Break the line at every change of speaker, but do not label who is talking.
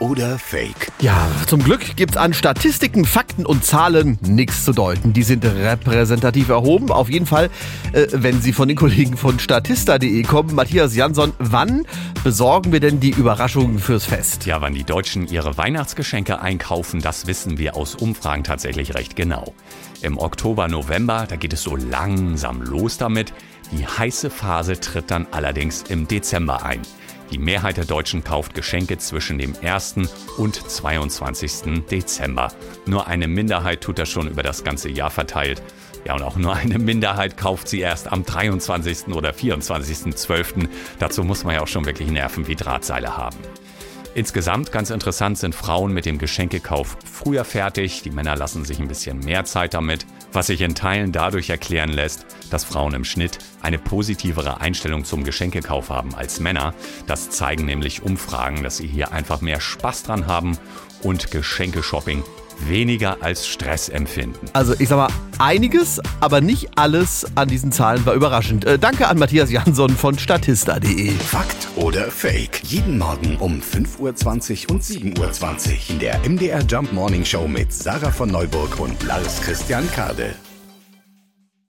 oder Fake?
Ja, zum Glück gibt's an Statistiken, Fakten und Zahlen nichts zu deuten. Die sind repräsentativ erhoben. Auf jeden Fall, äh, wenn sie von den Kollegen von Statista.de kommen. Matthias Jansson, wann besorgen wir denn die Überraschungen fürs Fest?
Ja, wann die Deutschen ihre Weihnachtsgeschenke einkaufen, das wissen wir aus Umfragen tatsächlich recht genau. Im Oktober, November, da geht es so langsam los damit. Die heiße Phase tritt dann allerdings im Dezember ein. Die Mehrheit der Deutschen kauft Geschenke zwischen dem 1. und 22. Dezember. Nur eine Minderheit tut das schon über das ganze Jahr verteilt. Ja, und auch nur eine Minderheit kauft sie erst am 23. oder 24.12. Dazu muss man ja auch schon wirklich Nerven wie Drahtseile haben. Insgesamt ganz interessant sind Frauen mit dem Geschenkekauf früher fertig, die Männer lassen sich ein bisschen mehr Zeit damit, was sich in Teilen dadurch erklären lässt, dass Frauen im Schnitt eine positivere Einstellung zum Geschenkekauf haben als Männer. Das zeigen nämlich Umfragen, dass sie hier einfach mehr Spaß dran haben und Geschenkeshopping weniger als Stress empfinden.
Also ich sag mal, einiges, aber nicht alles an diesen Zahlen war überraschend. Äh, danke an Matthias Jansson von Statista.de.
Fakt oder Fake? Jeden Morgen um 5.20 Uhr und 7.20 Uhr in der MDR Jump Morning Show mit Sarah von Neuburg und Lars Christian Kade.